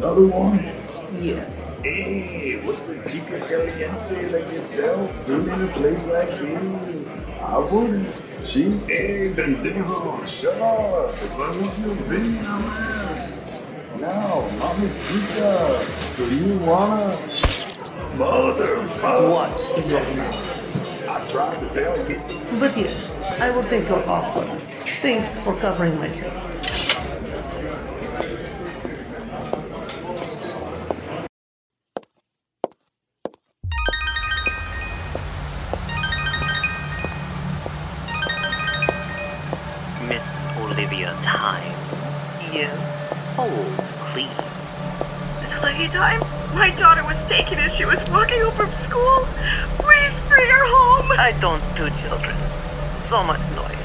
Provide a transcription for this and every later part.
another one? Yeah. Hey, what's a chica caliente like yourself doing in a place like this? I wouldn't. She, hey, pendejo, shut up. If I want your opinion, I'll ask. Now, mamacita, so you wanna... Motherfucker! Watch your mouth. I tried to tell you. But yes, I will take your offer. Thanks for covering my drinks. Yes. Oh, please. Lucky time? My daughter was taken as she was walking home from school. Please bring her home. I don't do children. So much noise.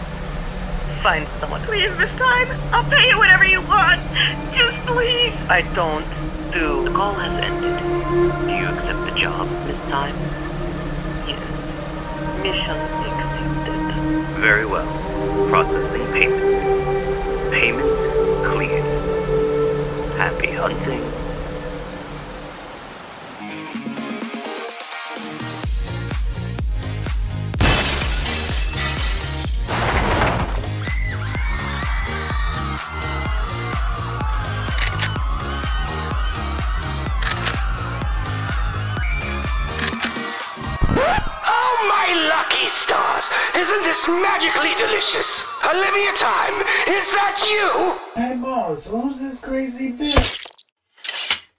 Find someone. Please, this Time. I'll pay you whatever you want. Just please. I don't do. The call has ended. Do you accept the job, Miss Time? Yes. Mission accepted. Very well. Processing payment. Payment Happy hunting. Oh, my lucky stars! Isn't this magically delicious? Olivia Time, is that you? Hey boss, who's this crazy bitch?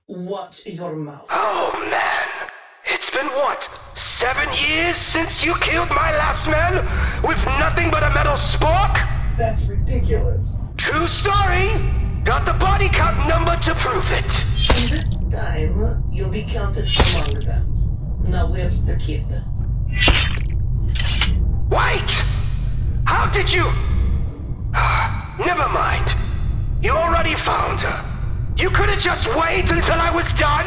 Watch your mouth. Oh, man. It's been what? Seven years since you killed my last man? With nothing but a metal spork? That's ridiculous. True story. Got the body count number to prove it. And this time, you'll be counted among them. Now where's the kid? Wait! How did you... Never mind. You already found her. You could have just waited until I was done.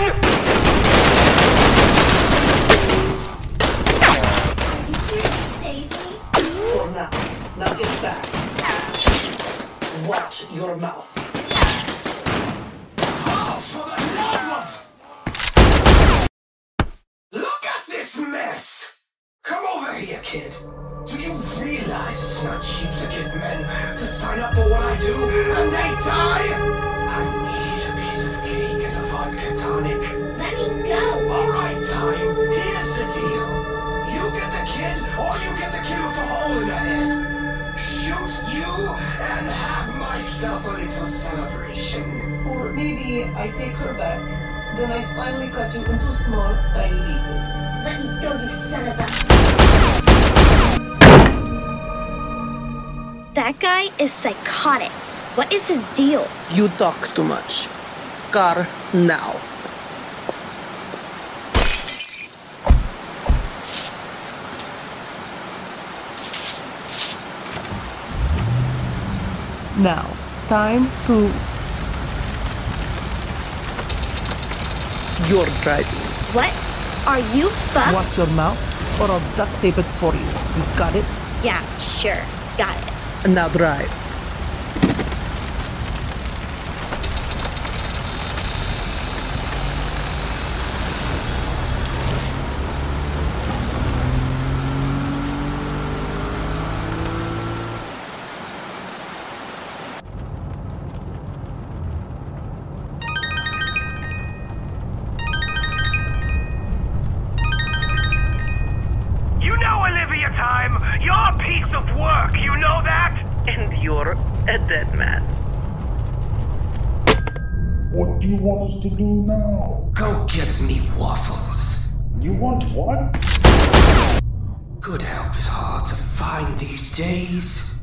For now. Now get back. Watch your mouth. Oh, for the love of... Look at this mess! Come over here, kid. Do you realize it's not cheap to get men to sign up for what I do and they die? I need a piece of cake and a vodka tonic. Let me go! Alright, time. Here's the deal. You get the kid, or you get the kid with a hole in the head. Shoot you and have myself a little celebration. Or maybe I take her back. Then I finally cut you into small, tiny pieces. That guy is psychotic. What is his deal? You talk too much. Car now. Now, time to. You're driving. What? Are you fucked? Watch your mouth, or I'll duct tape it for you. You got it? Yeah, sure. Got it. And now drive. You're a dead man. What do you want us to do now? Go get me waffles. You want what? Good help is hard to find these days.